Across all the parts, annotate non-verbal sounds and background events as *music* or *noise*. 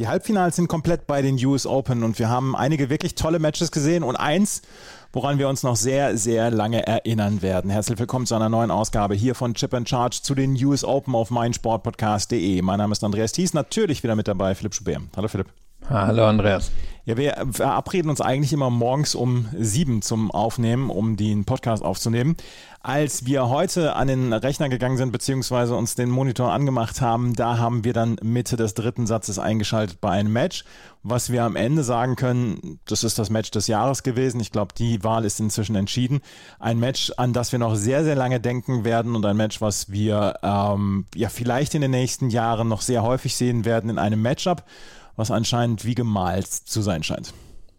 Die Halbfinals sind komplett bei den US Open und wir haben einige wirklich tolle Matches gesehen und eins, woran wir uns noch sehr, sehr lange erinnern werden. Herzlich willkommen zu einer neuen Ausgabe hier von Chip and Charge zu den US Open auf meinsportpodcast.de. Mein Name ist Andreas Thies, natürlich wieder mit dabei Philipp Schubert. Hallo Philipp. Hallo Andreas. Ja, wir verabreden uns eigentlich immer morgens um sieben zum Aufnehmen, um den Podcast aufzunehmen. Als wir heute an den Rechner gegangen sind, beziehungsweise uns den Monitor angemacht haben, da haben wir dann Mitte des dritten Satzes eingeschaltet bei einem Match. Was wir am Ende sagen können, das ist das Match des Jahres gewesen. Ich glaube, die Wahl ist inzwischen entschieden. Ein Match, an das wir noch sehr, sehr lange denken werden und ein Match, was wir ähm, ja vielleicht in den nächsten Jahren noch sehr häufig sehen werden in einem Matchup was anscheinend wie gemalt zu sein scheint.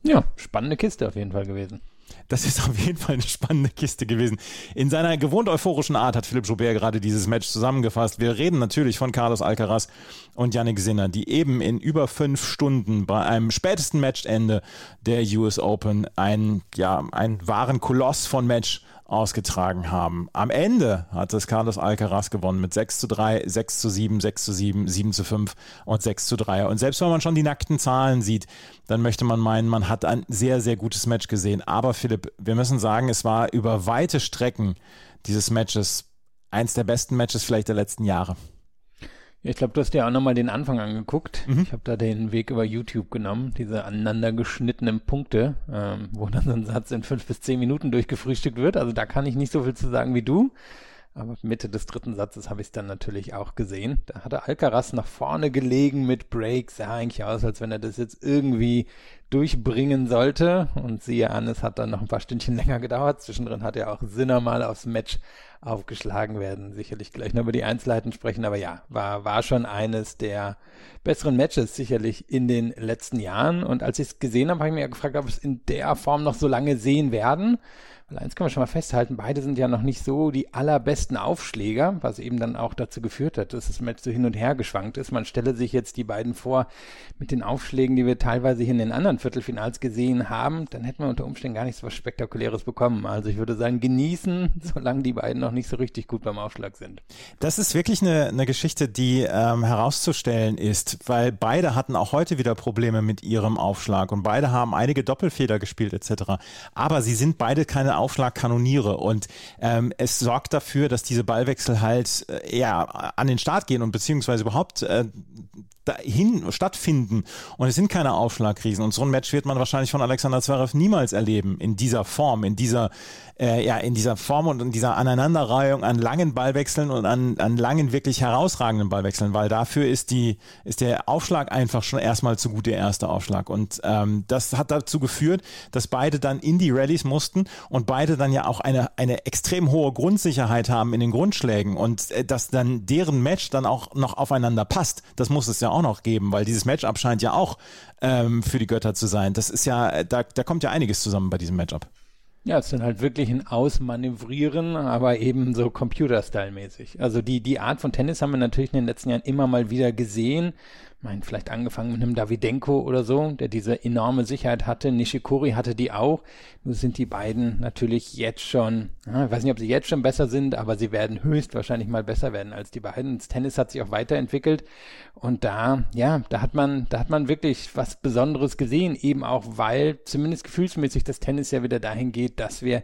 Ja, spannende Kiste auf jeden Fall gewesen. Das ist auf jeden Fall eine spannende Kiste gewesen. In seiner gewohnt euphorischen Art hat Philipp Joubert gerade dieses Match zusammengefasst. Wir reden natürlich von Carlos Alcaraz und Yannick Sinner, die eben in über fünf Stunden bei einem spätesten Matchende der US Open ein, ja, einen wahren Koloss von Match ausgetragen haben. Am Ende hat es Carlos Alcaraz gewonnen mit 6 zu 3, 6 zu 7, 6 zu 7, 7 zu 5 und 6 zu 3. Und selbst wenn man schon die nackten Zahlen sieht, dann möchte man meinen, man hat ein sehr, sehr gutes Match gesehen. Aber Philipp, wir müssen sagen, es war über weite Strecken dieses Matches eins der besten Matches vielleicht der letzten Jahre. Ich glaube, du hast dir auch nochmal den Anfang angeguckt. Mhm. Ich habe da den Weg über YouTube genommen, diese aneinander geschnittenen Punkte, ähm, wo dann so ein Satz in fünf bis zehn Minuten durchgefrühstückt wird. Also da kann ich nicht so viel zu sagen wie du. Aber Mitte des dritten Satzes habe ich es dann natürlich auch gesehen. Da hatte Alcaraz nach vorne gelegen mit Breaks. Sah eigentlich aus, als wenn er das jetzt irgendwie durchbringen sollte. Und siehe an, es hat dann noch ein paar Stündchen *laughs* länger gedauert. Zwischendrin hat er auch Sinner mal aufs Match aufgeschlagen werden. Sicherlich gleich noch über die Einzelheiten sprechen. Aber ja, war, war schon eines der besseren Matches sicherlich in den letzten Jahren. Und als ich es gesehen habe, habe ich mir gefragt, ob wir es in der Form noch so lange sehen werden. Weil eins können wir schon mal festhalten, beide sind ja noch nicht so die allerbesten Aufschläger, was eben dann auch dazu geführt hat, dass das Match so hin und her geschwankt ist. Man stelle sich jetzt die beiden vor mit den Aufschlägen, die wir teilweise hier in den anderen Viertelfinals gesehen haben, dann hätten wir unter Umständen gar nichts was Spektakuläres bekommen. Also ich würde sagen, genießen, *laughs* solange die beiden noch nicht so richtig gut beim Aufschlag sind. Das ist wirklich eine, eine Geschichte, die ähm, herauszustellen ist, weil beide hatten auch heute wieder Probleme mit ihrem Aufschlag und beide haben einige Doppelfeder gespielt etc. Aber sie sind beide keine Aufschlagkanoniere und ähm, es sorgt dafür, dass diese Ballwechsel halt äh, ja an den Start gehen und beziehungsweise überhaupt äh, dahin stattfinden. Und es sind keine Aufschlagkrisen. Und so ein Match wird man wahrscheinlich von Alexander Zverev niemals erleben in dieser Form, in dieser äh, ja in dieser Form und in dieser Aneinanderreihung an langen Ballwechseln und an, an langen wirklich herausragenden Ballwechseln, weil dafür ist die ist der Aufschlag einfach schon erstmal zu gut der erste Aufschlag. Und ähm, das hat dazu geführt, dass beide dann in die Rallyes mussten und beide dann ja auch eine eine extrem hohe Grundsicherheit haben in den Grundschlägen. Und äh, dass dann deren Match dann auch noch aufeinander passt, das muss es ja auch noch geben, weil dieses Matchup scheint ja auch ähm, für die Götter zu sein. Das ist ja, da, da kommt ja einiges zusammen bei diesem Matchup. Ja, es sind halt wirklich ein Ausmanövrieren, aber eben so Computer-Style-mäßig. Also die, die Art von Tennis haben wir natürlich in den letzten Jahren immer mal wieder gesehen meine, vielleicht angefangen mit einem Davidenko oder so, der diese enorme Sicherheit hatte. Nishikori hatte die auch. Nur sind die beiden natürlich jetzt schon, ja, ich weiß nicht, ob sie jetzt schon besser sind, aber sie werden höchstwahrscheinlich mal besser werden als die beiden. Das Tennis hat sich auch weiterentwickelt und da, ja, da hat man, da hat man wirklich was Besonderes gesehen, eben auch, weil zumindest gefühlsmäßig das Tennis ja wieder dahin geht, dass wir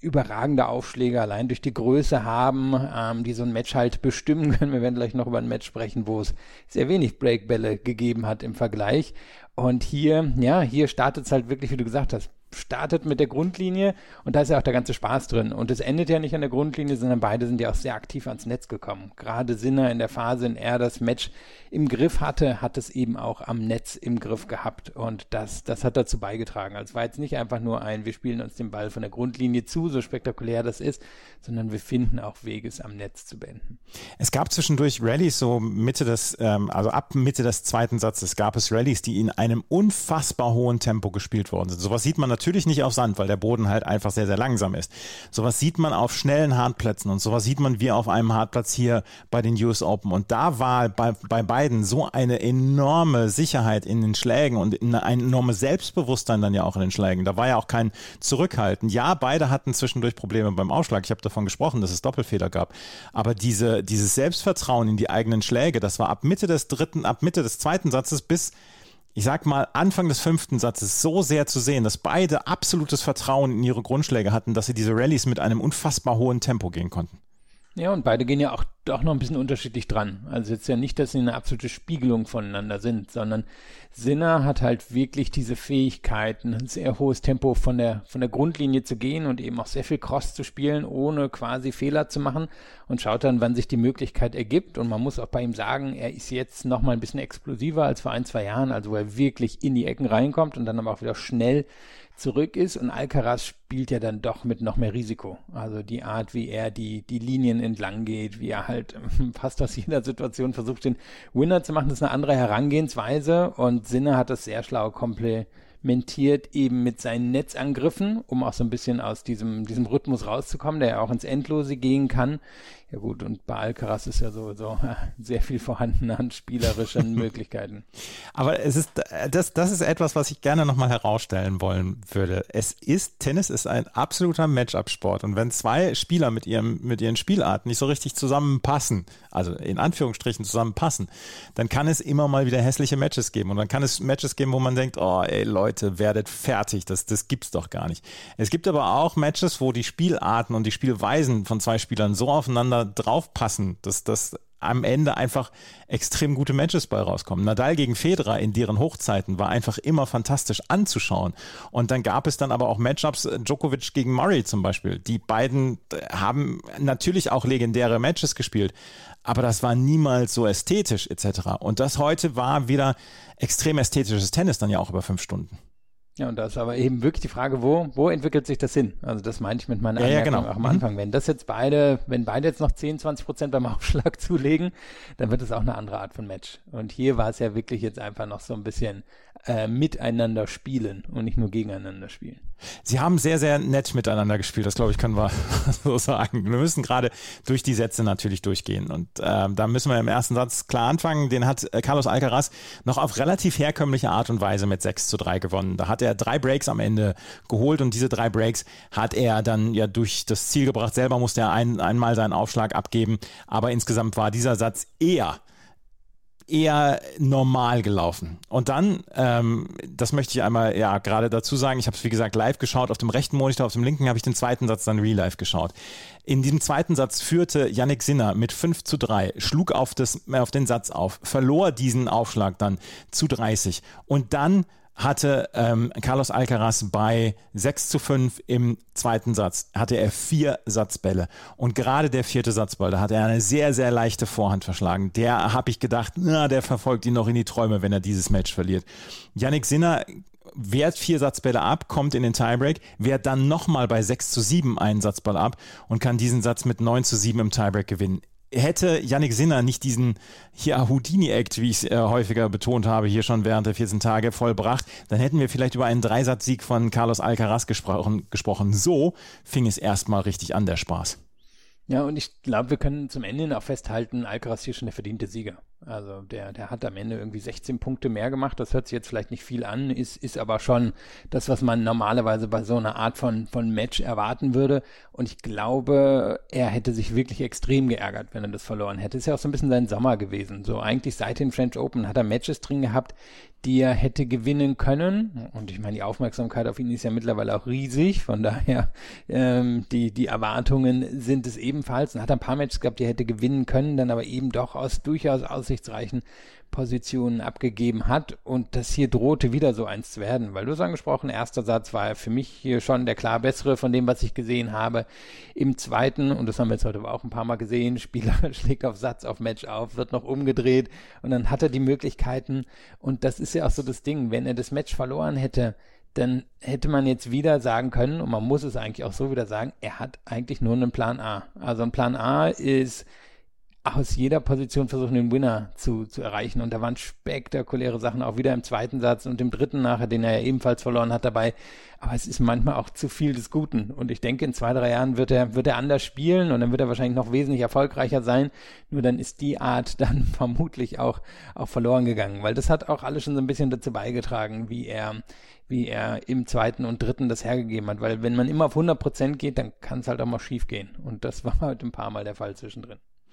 überragende Aufschläge allein durch die Größe haben, ähm, die so ein Match halt bestimmen *laughs* können. Wir werden gleich noch über ein Match sprechen, wo es sehr wenig Breakbälle gegeben hat im Vergleich. Und hier, ja, hier startet es halt wirklich, wie du gesagt hast, startet mit der Grundlinie und da ist ja auch der ganze Spaß drin. Und es endet ja nicht an der Grundlinie, sondern beide sind ja auch sehr aktiv ans Netz gekommen. Gerade Sinner in der Phase, in er das Match im Griff hatte, hat es eben auch am Netz im Griff gehabt. Und das, das hat dazu beigetragen. Also es war jetzt nicht einfach nur ein, wir spielen uns den Ball von der Grundlinie zu, so spektakulär das ist, sondern wir finden auch Wege, es am Netz zu beenden. Es gab zwischendurch Rallyes, so Mitte des, ähm, also ab Mitte des zweiten Satzes gab es Rallyes, die in einem unfassbar hohen Tempo gespielt worden sind. Sowas sieht man natürlich nicht auf Sand, weil der Boden halt einfach sehr, sehr langsam ist. Sowas sieht man auf schnellen Hartplätzen und sowas sieht man wie auf einem Hartplatz hier bei den US Open. Und da war bei, bei beiden so eine enorme Sicherheit in den Schlägen und ein enormes Selbstbewusstsein dann ja auch in den Schlägen. Da war ja auch kein Zurückhalten. Ja, beide hatten zwischendurch Probleme beim Ausschlag. Ich habe davon gesprochen, dass es Doppelfeder gab. Aber diese, dieses Selbstvertrauen in die eigenen Schläge, das war ab Mitte des dritten, ab Mitte des zweiten Satzes bis ich sag mal, Anfang des fünften Satzes so sehr zu sehen, dass beide absolutes Vertrauen in ihre Grundschläge hatten, dass sie diese Rallyes mit einem unfassbar hohen Tempo gehen konnten. Ja, und beide gehen ja auch doch noch ein bisschen unterschiedlich dran. Also jetzt ja nicht, dass sie eine absolute Spiegelung voneinander sind, sondern Sinner hat halt wirklich diese Fähigkeit, ein sehr hohes Tempo von der, von der Grundlinie zu gehen und eben auch sehr viel Cross zu spielen, ohne quasi Fehler zu machen und schaut dann, wann sich die Möglichkeit ergibt. Und man muss auch bei ihm sagen, er ist jetzt noch mal ein bisschen explosiver als vor ein, zwei Jahren, also wo er wirklich in die Ecken reinkommt und dann aber auch wieder schnell zurück ist und Alcaraz spielt ja dann doch mit noch mehr Risiko. Also die Art, wie er die, die Linien entlang geht, wie er halt *laughs* fast aus jeder Situation versucht, den Winner zu machen, das ist eine andere Herangehensweise und Sinne hat das sehr schlau komplementiert eben mit seinen Netzangriffen, um auch so ein bisschen aus diesem, diesem Rhythmus rauszukommen, der ja auch ins Endlose gehen kann. Ja gut, und bei Alcaraz ist ja sowieso *laughs* sehr viel vorhanden an spielerischen *laughs* Möglichkeiten. Aber es ist, das, das ist etwas, was ich gerne nochmal herausstellen wollen würde. Es ist, Tennis ist ein absoluter Matchup-Sport. Und wenn zwei Spieler mit, ihrem, mit ihren Spielarten nicht so richtig zusammenpassen, also in Anführungsstrichen zusammenpassen, dann kann es immer mal wieder hässliche Matches geben. Und dann kann es Matches geben, wo man denkt, oh ey Leute, werdet fertig, das, das gibt's doch gar nicht. Es gibt aber auch Matches, wo die Spielarten und die Spielweisen von zwei Spielern so aufeinander draufpassen, dass das am Ende einfach extrem gute Matches bei rauskommen. Nadal gegen Federer in deren Hochzeiten war einfach immer fantastisch anzuschauen. Und dann gab es dann aber auch Matchups, äh, Djokovic gegen Murray zum Beispiel. Die beiden äh, haben natürlich auch legendäre Matches gespielt, aber das war niemals so ästhetisch etc. Und das heute war wieder extrem ästhetisches Tennis dann ja auch über fünf Stunden. Ja, und da ist aber eben wirklich die Frage, wo, wo entwickelt sich das hin? Also das meine ich mit meiner ja, Anmerkung ja, genau. auch am mhm. Anfang. Wenn das jetzt beide, wenn beide jetzt noch 10, 20 Prozent beim *laughs* Aufschlag zulegen, dann wird es auch eine andere Art von Match. Und hier war es ja wirklich jetzt einfach noch so ein bisschen äh, miteinander spielen und nicht nur gegeneinander spielen. Sie haben sehr, sehr nett miteinander gespielt, das glaube ich, können wir *laughs* so sagen. Wir müssen gerade durch die Sätze natürlich durchgehen. Und äh, da müssen wir im ersten Satz klar anfangen. Den hat äh, Carlos Alcaraz noch auf relativ herkömmliche Art und Weise mit 6 zu 3 gewonnen. Da hat er drei Breaks am Ende geholt und diese drei Breaks hat er dann ja durch das Ziel gebracht. Selber musste er ein, einmal seinen Aufschlag abgeben, aber insgesamt war dieser Satz eher eher normal gelaufen. Und dann, ähm, das möchte ich einmal ja gerade dazu sagen, ich habe es wie gesagt live geschaut, auf dem rechten Monitor, auf dem linken habe ich den zweiten Satz dann real live geschaut. In diesem zweiten Satz führte Yannick Sinner mit 5 zu 3, schlug auf, das, auf den Satz auf, verlor diesen Aufschlag dann zu 30 und dann hatte ähm, Carlos Alcaraz bei 6 zu 5 im zweiten Satz, hatte er vier Satzbälle. Und gerade der vierte Satzball, da hat er eine sehr, sehr leichte Vorhand verschlagen. Der habe ich gedacht, na, der verfolgt ihn noch in die Träume, wenn er dieses Match verliert. Yannick Sinner wehrt vier Satzbälle ab, kommt in den Tiebreak, wehrt dann nochmal bei 6 zu 7 einen Satzball ab und kann diesen Satz mit 9 zu 7 im Tiebreak gewinnen hätte Yannick Sinner nicht diesen hier Houdini-Act, wie ich es äh, häufiger betont habe, hier schon während der 14 Tage vollbracht, dann hätten wir vielleicht über einen Dreisatzsieg von Carlos Alcaraz gesprochen. gesprochen. So fing es erstmal richtig an, der Spaß. Ja, und ich glaube, wir können zum Ende auch festhalten, Alcaraz hier schon der verdiente Sieger. Also der, der hat am Ende irgendwie 16 Punkte mehr gemacht. Das hört sich jetzt vielleicht nicht viel an, ist, ist aber schon das, was man normalerweise bei so einer Art von, von Match erwarten würde. Und ich glaube, er hätte sich wirklich extrem geärgert, wenn er das verloren hätte. Ist ja auch so ein bisschen sein Sommer gewesen. So eigentlich seit den French Open hat er Matches drin gehabt, die er hätte gewinnen können. Und ich meine, die Aufmerksamkeit auf ihn ist ja mittlerweile auch riesig. Von daher, ähm, die, die Erwartungen sind es ebenfalls. Und hat ein paar Matches gehabt, die er hätte gewinnen können, dann aber eben doch aus durchaus aus aussichtsreichen Positionen abgegeben hat und das hier drohte wieder so eins zu werden, weil du es angesprochen, erster Satz war für mich hier schon der klar bessere von dem, was ich gesehen habe. Im zweiten, und das haben wir jetzt heute auch ein paar Mal gesehen, *laughs* Spieler schlägt auf Satz, auf Match auf, wird noch umgedreht und dann hat er die Möglichkeiten und das ist ja auch so das Ding, wenn er das Match verloren hätte, dann hätte man jetzt wieder sagen können, und man muss es eigentlich auch so wieder sagen, er hat eigentlich nur einen Plan A. Also ein Plan A ist, aus jeder Position versuchen, den Winner zu, zu erreichen. Und da waren spektakuläre Sachen, auch wieder im zweiten Satz und im dritten nachher, den er ja ebenfalls verloren hat dabei. Aber es ist manchmal auch zu viel des Guten. Und ich denke, in zwei, drei Jahren wird er, wird er anders spielen und dann wird er wahrscheinlich noch wesentlich erfolgreicher sein. Nur dann ist die Art *laughs* dann vermutlich auch, auch verloren gegangen. Weil das hat auch alles schon so ein bisschen dazu beigetragen, wie er, wie er im zweiten und dritten das hergegeben hat. Weil wenn man immer auf 100 Prozent geht, dann kann es halt auch mal schief gehen. Und das *laughs* war halt ein paar Mal der Fall zwischendrin.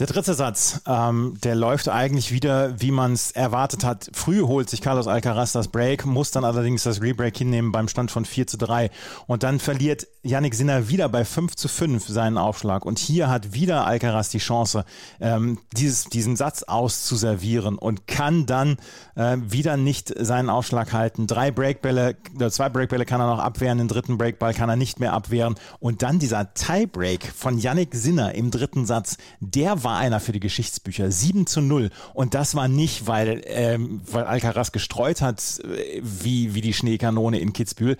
Der dritte Satz, ähm, der läuft eigentlich wieder, wie man es erwartet hat. Früh holt sich Carlos Alcaraz das Break, muss dann allerdings das Rebreak hinnehmen beim Stand von 4 zu 3. Und dann verliert Yannick Sinner wieder bei 5 zu 5 seinen Aufschlag. Und hier hat wieder Alcaraz die Chance, ähm, dieses, diesen Satz auszuservieren und kann dann äh, wieder nicht seinen Aufschlag halten. Drei Breakbälle, äh, zwei Breakbälle kann er noch abwehren, den dritten Breakball kann er nicht mehr abwehren. Und dann dieser Tiebreak von Yannick Sinner im dritten Satz, der war war einer für die Geschichtsbücher. 7 zu 0. Und das war nicht, weil, ähm, weil Alcaraz gestreut hat, äh, wie, wie die Schneekanone in Kitzbühel.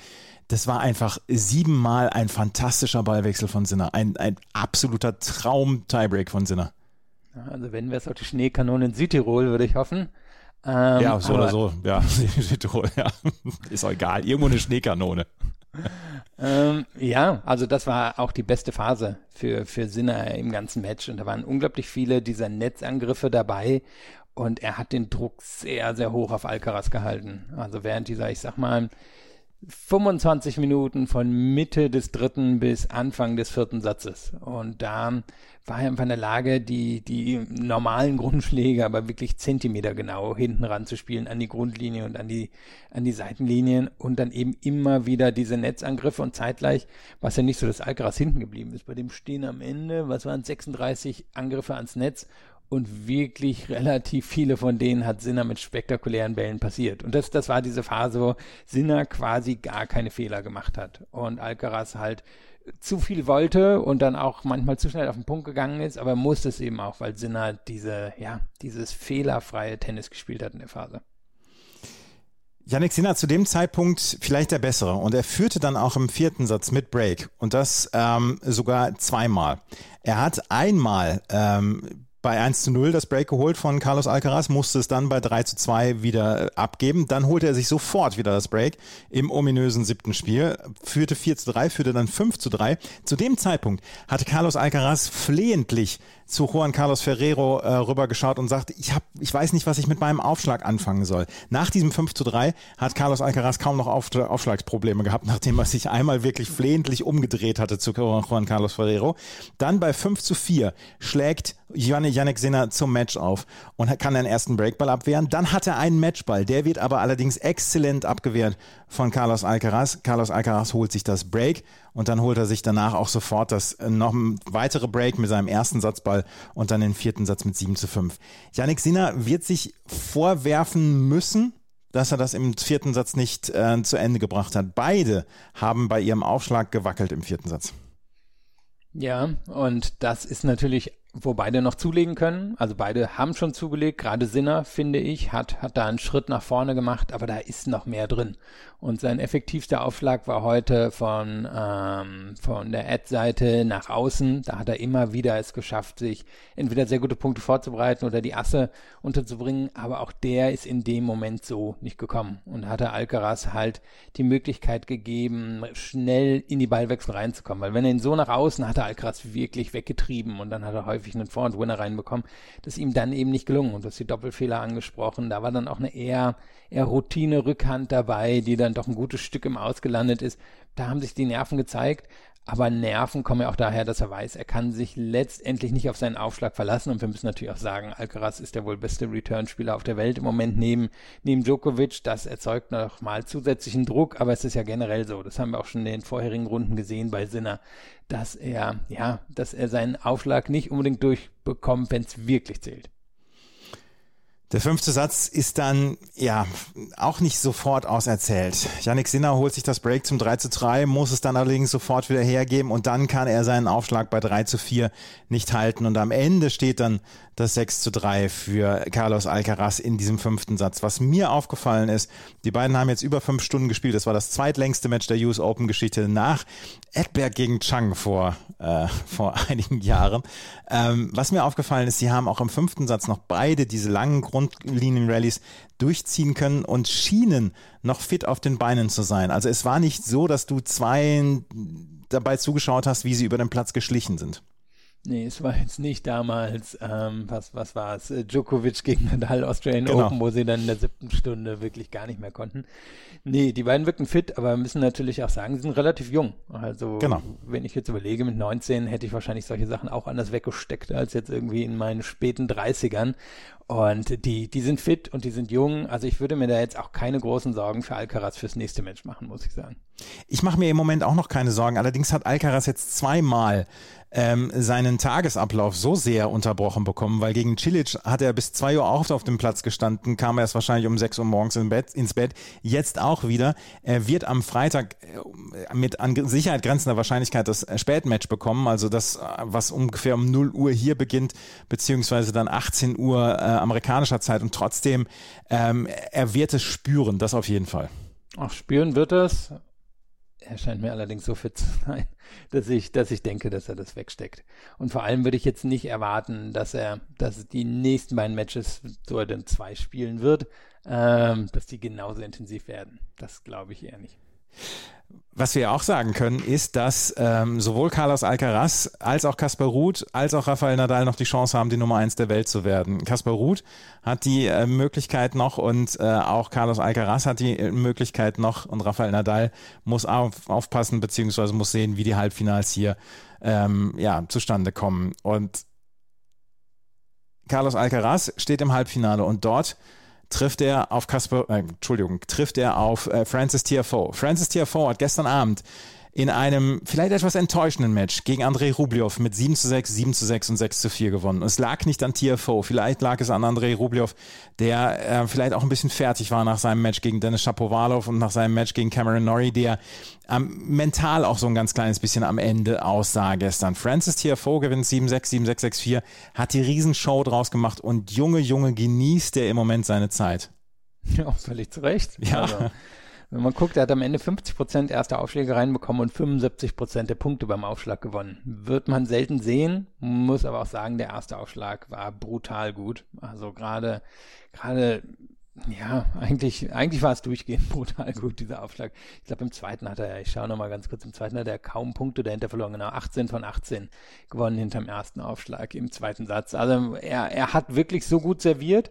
Das war einfach siebenmal ein fantastischer Ballwechsel von Sinner. Ein, ein absoluter Traum-Tiebreak von Sinner. Also wenn wir es auf die Schneekanone in Südtirol, würde ich hoffen. Ähm, ja, so oder so. Ja, *laughs* Südtirol, ja. Ist auch egal. Irgendwo eine Schneekanone. Ähm, ja, also das war auch die beste Phase für, für Sinner im ganzen Match. Und da waren unglaublich viele dieser Netzangriffe dabei. Und er hat den Druck sehr, sehr hoch auf Alcaraz gehalten. Also während dieser, ich sag mal, 25 Minuten von Mitte des dritten bis Anfang des vierten Satzes. Und da war er einfach in der Lage, die, die normalen Grundschläge aber wirklich Zentimeter genau hinten ranzuspielen an die Grundlinie und an die, an die Seitenlinien und dann eben immer wieder diese Netzangriffe und zeitgleich war es ja nicht so, dass Alcaraz hinten geblieben ist. Bei dem stehen am Ende, was waren 36 Angriffe ans Netz und wirklich relativ viele von denen hat Sinner mit spektakulären Bällen passiert. Und das, das war diese Phase, wo Sinner quasi gar keine Fehler gemacht hat und Alcaraz halt zu viel wollte und dann auch manchmal zu schnell auf den Punkt gegangen ist, aber er musste es eben auch, weil Sinner diese, ja, dieses fehlerfreie Tennis gespielt hat in der Phase. Yannick Sinner zu dem Zeitpunkt vielleicht der bessere und er führte dann auch im vierten Satz mit Break und das ähm, sogar zweimal. Er hat einmal ähm, bei 1 zu 0 das Break geholt von Carlos Alcaraz, musste es dann bei 3 zu 2 wieder äh, abgeben. Dann holte er sich sofort wieder das Break im ominösen siebten Spiel, führte 4 zu 3, führte dann 5 zu 3. Zu dem Zeitpunkt hatte Carlos Alcaraz flehentlich zu Juan Carlos Ferrero äh, rübergeschaut und sagt, ich, hab, ich weiß nicht, was ich mit meinem Aufschlag anfangen soll. Nach diesem 5 zu 3 hat Carlos Alcaraz kaum noch Auf, Aufschlagsprobleme gehabt, nachdem er sich einmal wirklich flehentlich umgedreht hatte zu Juan Carlos Ferrero. Dann bei 5 zu 4 schlägt Yannick Sinner zum Match auf und kann den ersten Breakball abwehren. Dann hat er einen Matchball, der wird aber allerdings exzellent abgewehrt von Carlos Alcaraz. Carlos Alcaraz holt sich das Break und dann holt er sich danach auch sofort das äh, noch weitere Break mit seinem ersten Satzball und dann den vierten Satz mit 7 zu 5. Yannick Sinner wird sich vorwerfen müssen, dass er das im vierten Satz nicht äh, zu Ende gebracht hat. Beide haben bei ihrem Aufschlag gewackelt im vierten Satz. Ja, und das ist natürlich wo beide noch zulegen können. Also beide haben schon zugelegt. Gerade Sinner, finde ich, hat, hat da einen Schritt nach vorne gemacht, aber da ist noch mehr drin. Und sein effektivster Aufschlag war heute von, ähm, von der Ad-Seite nach außen. Da hat er immer wieder es geschafft, sich entweder sehr gute Punkte vorzubereiten oder die Asse unterzubringen. Aber auch der ist in dem Moment so nicht gekommen und hatte Alcaraz halt die Möglichkeit gegeben, schnell in die Ballwechsel reinzukommen. Weil wenn er ihn so nach außen hatte, Alcaraz wirklich weggetrieben und dann hat er häufig einen Vor- und Winner reinbekommen. Das ist ihm dann eben nicht gelungen. Und du hast die Doppelfehler angesprochen. Da war dann auch eine eher, eher Routine-Rückhand dabei, die dann dann doch ein gutes Stück im Ausgelandet ist. Da haben sich die Nerven gezeigt. Aber Nerven kommen ja auch daher, dass er weiß, er kann sich letztendlich nicht auf seinen Aufschlag verlassen. Und wir müssen natürlich auch sagen, Alcaraz ist der wohl beste Return-Spieler auf der Welt im Moment neben, neben Djokovic. Das erzeugt noch mal zusätzlichen Druck, aber es ist ja generell so. Das haben wir auch schon in den vorherigen Runden gesehen bei Sinner, dass er, ja, dass er seinen Aufschlag nicht unbedingt durchbekommt, wenn es wirklich zählt. Der fünfte Satz ist dann, ja, auch nicht sofort auserzählt. Yannick Sinner holt sich das Break zum 3 zu 3, muss es dann allerdings sofort wieder hergeben und dann kann er seinen Aufschlag bei 3 zu 4 nicht halten. Und am Ende steht dann das 6 zu 3 für Carlos Alcaraz in diesem fünften Satz. Was mir aufgefallen ist, die beiden haben jetzt über fünf Stunden gespielt. Das war das zweitlängste Match der US Open Geschichte nach Edberg gegen Chang vor, äh, vor *laughs* einigen Jahren. Ähm, was mir aufgefallen ist, sie haben auch im fünften Satz noch beide diese langen Grundlinien-Rallies durchziehen können und schienen noch fit auf den Beinen zu sein. Also es war nicht so, dass du zwei dabei zugeschaut hast, wie sie über den Platz geschlichen sind. Nee, es war jetzt nicht damals, ähm, was, was war es, äh, Djokovic gegen Nadal Australian genau. Open, wo sie dann in der siebten Stunde wirklich gar nicht mehr konnten. Nee, die beiden wirken fit, aber müssen natürlich auch sagen, sie sind relativ jung. Also, genau. wenn ich jetzt überlege, mit 19 hätte ich wahrscheinlich solche Sachen auch anders weggesteckt als jetzt irgendwie in meinen späten 30ern. Und die, die sind fit und die sind jung. Also ich würde mir da jetzt auch keine großen Sorgen für Alcaraz fürs nächste Match machen, muss ich sagen. Ich mache mir im Moment auch noch keine Sorgen. Allerdings hat Alcaraz jetzt zweimal ähm, seinen Tagesablauf so sehr unterbrochen bekommen, weil gegen Cilic hat er bis zwei Uhr auch auf dem Platz gestanden, kam erst wahrscheinlich um sechs Uhr morgens in Bett, ins Bett, jetzt auch wieder. Er wird am Freitag äh, mit an Sicherheit grenzender Wahrscheinlichkeit das äh, Spätmatch bekommen, also das, äh, was ungefähr um 0 Uhr hier beginnt, beziehungsweise dann 18 Uhr äh, amerikanischer Zeit und trotzdem, ähm, er wird es spüren, das auf jeden Fall. Ach, spüren wird es. Er scheint mir allerdings so fit zu *laughs* sein, dass ich, dass ich denke, dass er das wegsteckt. Und vor allem würde ich jetzt nicht erwarten, dass er, dass die nächsten beiden Matches, so er denn zwei spielen wird, ähm, dass die genauso intensiv werden. Das glaube ich eher nicht. Was wir auch sagen können, ist, dass ähm, sowohl Carlos Alcaraz als auch Kaspar Ruth als auch Rafael Nadal noch die Chance haben, die Nummer eins der Welt zu werden. Kaspar Ruth hat die äh, Möglichkeit noch und äh, auch Carlos Alcaraz hat die äh, Möglichkeit noch und Rafael Nadal muss auf, aufpassen beziehungsweise muss sehen, wie die Halbfinals hier ähm, ja, zustande kommen. Und Carlos Alcaraz steht im Halbfinale und dort trifft er auf Kasper, äh, Entschuldigung, trifft er auf äh, Francis Tiafoe. Francis Tiafoe hat gestern Abend in einem vielleicht etwas enttäuschenden Match gegen Andrei Rublev mit 7 zu 6, 7 zu 6 und 6 zu 4 gewonnen. Es lag nicht an TFO, vielleicht lag es an Andrei Rublev, der äh, vielleicht auch ein bisschen fertig war nach seinem Match gegen Dennis Shapovalov und nach seinem Match gegen Cameron Norrie, der ähm, mental auch so ein ganz kleines bisschen am Ende aussah gestern. Francis TFO gewinnt 7-6, 7-6, 6-4, hat die Riesenshow draus gemacht und Junge, Junge, genießt er im Moment seine Zeit. *laughs* Ja, völlig zu Recht. Ja. Also wenn man guckt, er hat am Ende 50 Prozent erste Aufschläge reinbekommen und 75 Prozent der Punkte beim Aufschlag gewonnen. Wird man selten sehen, muss aber auch sagen, der erste Aufschlag war brutal gut. Also gerade, gerade ja, eigentlich, eigentlich war es durchgehend *laughs* brutal gut, dieser Aufschlag. Ich glaube, im zweiten hat er, ich schaue nochmal ganz kurz, im zweiten hat er kaum Punkte dahinter verloren, genau, 18 von 18 gewonnen hinterm ersten Aufschlag im zweiten Satz. Also er, er hat wirklich so gut serviert,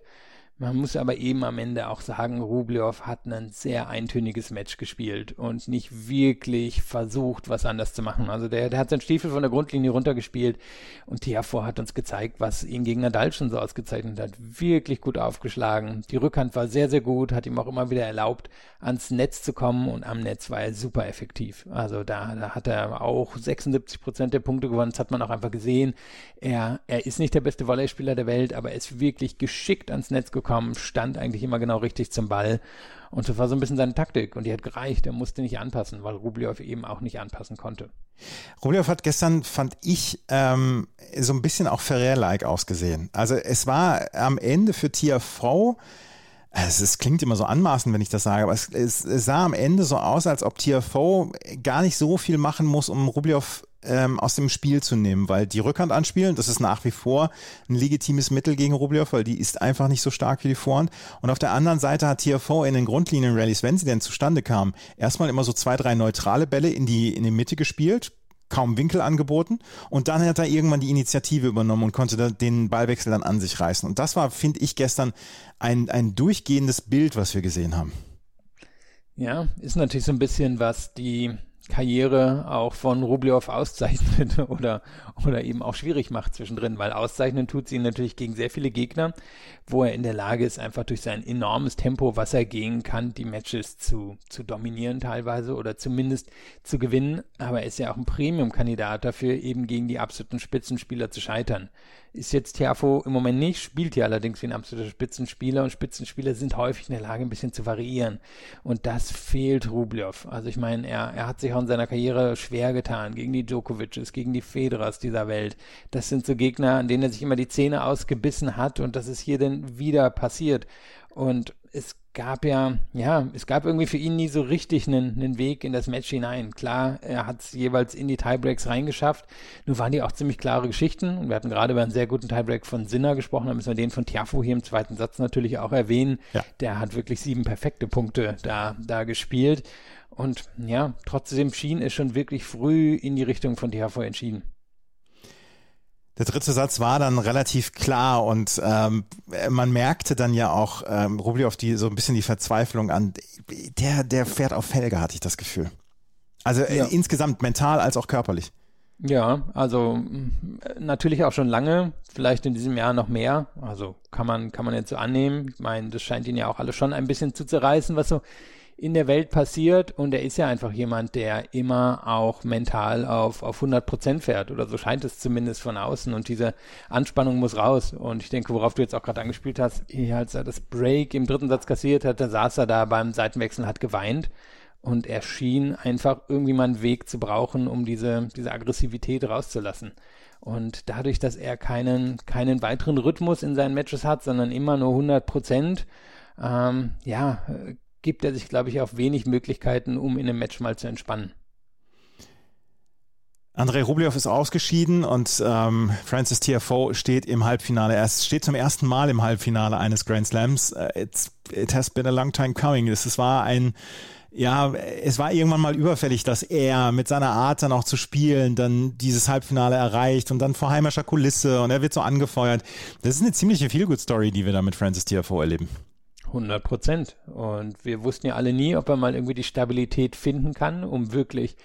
man muss aber eben am Ende auch sagen, Rublev hat ein sehr eintöniges Match gespielt und nicht wirklich versucht, was anders zu machen. Also der, der hat seinen Stiefel von der Grundlinie runtergespielt und Tiafoe hat uns gezeigt, was ihn gegen Nadal schon so ausgezeichnet hat. Wirklich gut aufgeschlagen. Die Rückhand war sehr, sehr gut, hat ihm auch immer wieder erlaubt, ans Netz zu kommen und am Netz war er super effektiv. Also da, da hat er auch 76 Prozent der Punkte gewonnen. Das hat man auch einfach gesehen. Er, er ist nicht der beste Volleyspieler der Welt, aber er ist wirklich geschickt ans Netz gekommen gekommen, stand eigentlich immer genau richtig zum Ball. Und das war so ein bisschen seine Taktik und die hat gereicht. Er musste nicht anpassen, weil Rublev eben auch nicht anpassen konnte. Rublev hat gestern, fand ich, ähm, so ein bisschen auch Ferrer-like ausgesehen. Also es war am Ende für TFV es, es, klingt immer so anmaßend, wenn ich das sage, aber es, es, es, sah am Ende so aus, als ob TFO gar nicht so viel machen muss, um Rublev ähm, aus dem Spiel zu nehmen, weil die Rückhand anspielen, das ist nach wie vor ein legitimes Mittel gegen Rublev, weil die ist einfach nicht so stark wie die Vorhand. Und auf der anderen Seite hat TFO in den Grundlinien-Rallies, wenn sie denn zustande kamen, erstmal immer so zwei, drei neutrale Bälle in die, in die Mitte gespielt, kaum Winkel angeboten und dann hat er irgendwann die Initiative übernommen und konnte den Ballwechsel dann an sich reißen. Und das war, finde ich, gestern ein, ein durchgehendes Bild, was wir gesehen haben. Ja, ist natürlich so ein bisschen, was die Karriere auch von Rublev auszeichnet *laughs* oder, oder eben auch schwierig macht zwischendrin, weil auszeichnen tut sie ihn natürlich gegen sehr viele Gegner, wo er in der Lage ist, einfach durch sein enormes Tempo, was er gehen kann, die Matches zu, zu dominieren teilweise oder zumindest zu gewinnen. Aber er ist ja auch ein Premium-Kandidat dafür, eben gegen die absoluten Spitzenspieler zu scheitern. Ist jetzt Tiafo im Moment nicht, spielt hier allerdings wie ein absoluter Spitzenspieler und Spitzenspieler sind häufig in der Lage, ein bisschen zu variieren. Und das fehlt Rublev. Also ich meine, er, er hat sich auch in seiner Karriere schwer getan gegen die Djokovic's, gegen die Federers dieser Welt. Das sind so Gegner, an denen er sich immer die Zähne ausgebissen hat und das ist hier dann wieder passiert. Und es gab ja, ja, es gab irgendwie für ihn nie so richtig einen, einen Weg in das Match hinein. Klar, er hat es jeweils in die Tiebreaks reingeschafft. Nur waren die auch ziemlich klare Geschichten. Und wir hatten gerade über einen sehr guten Tiebreak von Sinner gesprochen. Da müssen wir den von Tiafo hier im zweiten Satz natürlich auch erwähnen. Ja. Der hat wirklich sieben perfekte Punkte da, da gespielt. Und ja, trotzdem schien es schon wirklich früh in die Richtung von Tiafo entschieden. Der dritte Satz war dann relativ klar und ähm, man merkte dann ja auch ähm, Rublev die so ein bisschen die Verzweiflung an. Der, der fährt auf Felge, hatte ich das Gefühl. Also äh, ja. äh, insgesamt mental als auch körperlich. Ja, also mm, natürlich auch schon lange, vielleicht in diesem Jahr noch mehr. Also kann man, kann man jetzt so annehmen. Ich meine, das scheint ihn ja auch alles schon ein bisschen zu zerreißen, was so in der Welt passiert und er ist ja einfach jemand, der immer auch mental auf, auf 100 Prozent fährt oder so scheint es zumindest von außen und diese Anspannung muss raus und ich denke, worauf du jetzt auch gerade angespielt hast, als er das Break im dritten Satz kassiert hat, da saß er da beim Seitenwechsel hat geweint und er schien einfach irgendwie mal einen Weg zu brauchen, um diese, diese Aggressivität rauszulassen. Und dadurch, dass er keinen, keinen weiteren Rhythmus in seinen Matches hat, sondern immer nur 100 Prozent, ähm, ja, gibt er sich, glaube ich, auch wenig Möglichkeiten, um in einem Match mal zu entspannen. Andrei Rublev ist ausgeschieden und ähm, Francis Tiafoe steht im Halbfinale. Er steht zum ersten Mal im Halbfinale eines Grand Slams. It's, it has been a long time coming. Es war ein ja, es war irgendwann mal überfällig, dass er mit seiner Art dann auch zu spielen dann dieses Halbfinale erreicht und dann vor heimischer Kulisse und er wird so angefeuert. Das ist eine ziemliche Feelgood-Story, die wir da mit Francis Tiafoe erleben. 100 Prozent. Und wir wussten ja alle nie, ob er mal irgendwie die Stabilität finden kann, um wirklich